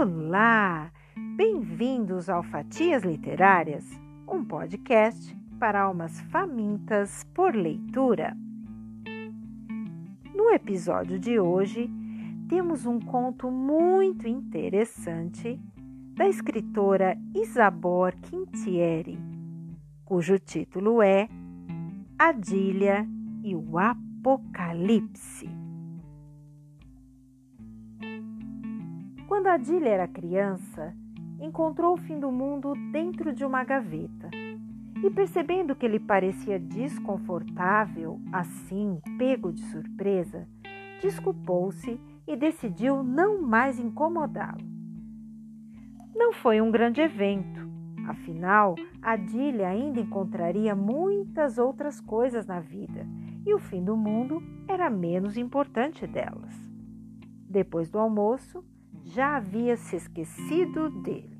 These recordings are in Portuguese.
Olá! Bem-vindos ao Fatias Literárias, um podcast para almas famintas por leitura. No episódio de hoje, temos um conto muito interessante da escritora Isabor Quintieri, cujo título é Adília e o Apocalipse. Quando Adília era criança, encontrou o fim do mundo dentro de uma gaveta. E percebendo que ele parecia desconfortável, assim, pego de surpresa, desculpou-se e decidiu não mais incomodá-lo. Não foi um grande evento, afinal, Adília ainda encontraria muitas outras coisas na vida e o fim do mundo era menos importante delas. Depois do almoço, já havia se esquecido dele.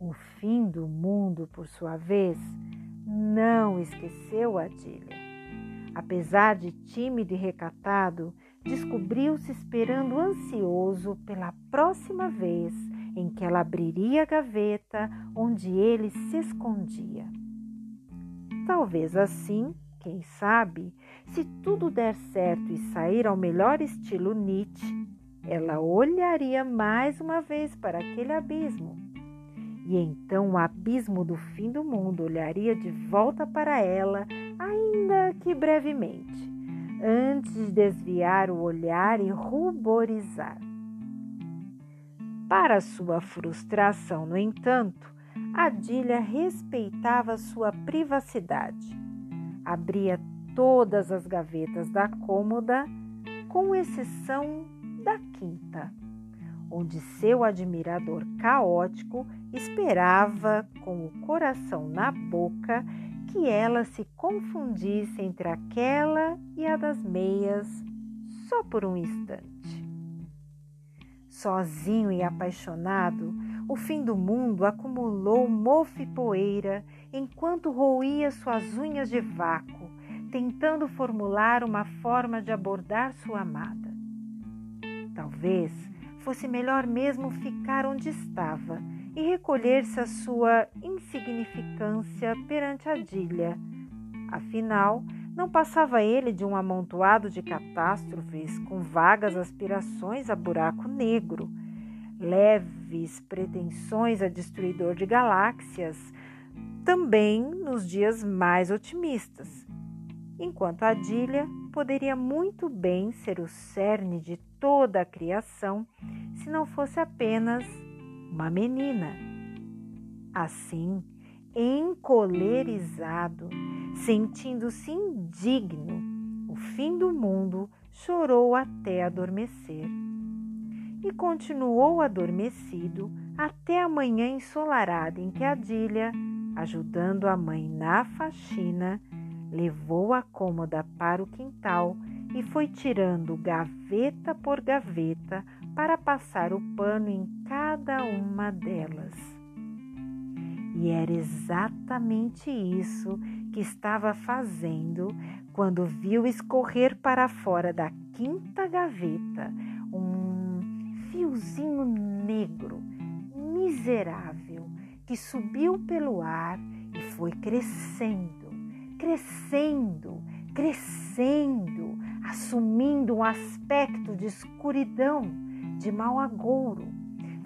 O fim do mundo, por sua vez, não esqueceu Adília. Apesar de tímido e recatado, descobriu-se esperando ansioso pela próxima vez em que ela abriria a gaveta onde ele se escondia. Talvez assim, quem sabe, se tudo der certo e sair ao melhor estilo Nietzsche, ela olharia mais uma vez para aquele abismo. E então o abismo do fim do mundo olharia de volta para ela, ainda que brevemente, antes de desviar o olhar e ruborizar. Para sua frustração, no entanto, Adília respeitava sua privacidade. Abria todas as gavetas da cômoda, com exceção da quinta, onde seu admirador caótico esperava, com o coração na boca, que ela se confundisse entre aquela e a das meias só por um instante. Sozinho e apaixonado, o fim do mundo acumulou mofo e poeira enquanto roía suas unhas de vácuo, tentando formular uma forma de abordar sua amada. Talvez fosse melhor mesmo ficar onde estava e recolher-se à sua insignificância perante a Dília. Afinal, não passava ele de um amontoado de catástrofes com vagas aspirações a buraco negro, leves pretensões a destruidor de galáxias, também nos dias mais otimistas. Enquanto a Dília poderia muito bem ser o cerne de toda a criação se não fosse apenas uma menina. Assim, encolerizado, sentindo-se indigno, o fim do mundo chorou até adormecer. E continuou adormecido até a manhã ensolarada em que Adília, ajudando a mãe na faxina, levou a cômoda para o quintal e foi tirando gaveta por gaveta para passar o pano em cada uma delas. E era exatamente isso que estava fazendo quando viu escorrer para fora da quinta gaveta um fiozinho negro, miserável, que subiu pelo ar e foi crescendo, crescendo, crescendo, assumindo um aspecto de escuridão, de mau agouro.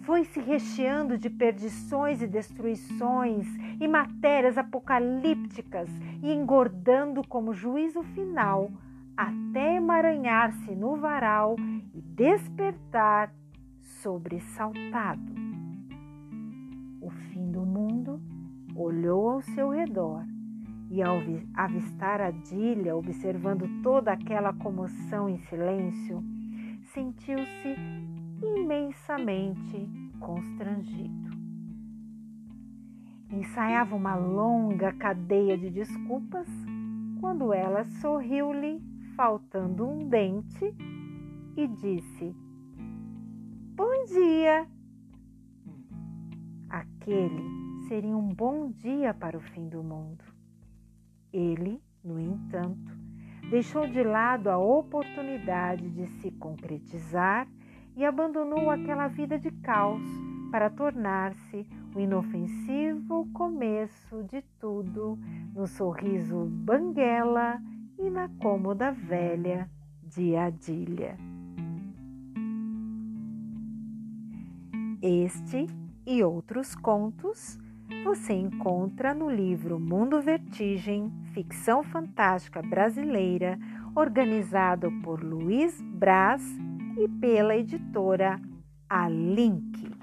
Foi se recheando de perdições e destruições e matérias apocalípticas e engordando como juízo final até emaranhar-se no varal e despertar sobressaltado. O fim do mundo olhou ao seu redor e ao avistar a Dília observando toda aquela comoção em silêncio, sentiu-se imensamente constrangido. Ensaiava uma longa cadeia de desculpas quando ela sorriu-lhe, faltando um dente, e disse: Bom dia! Aquele seria um bom dia para o fim do mundo. Ele, no entanto, deixou de lado a oportunidade de se concretizar e abandonou aquela vida de caos para tornar-se o inofensivo começo de tudo no sorriso banguela e na cômoda velha de Adília. Este e outros contos você encontra no livro Mundo Vertigem, ficção fantástica brasileira, organizado por Luiz Braz e pela editora A Link.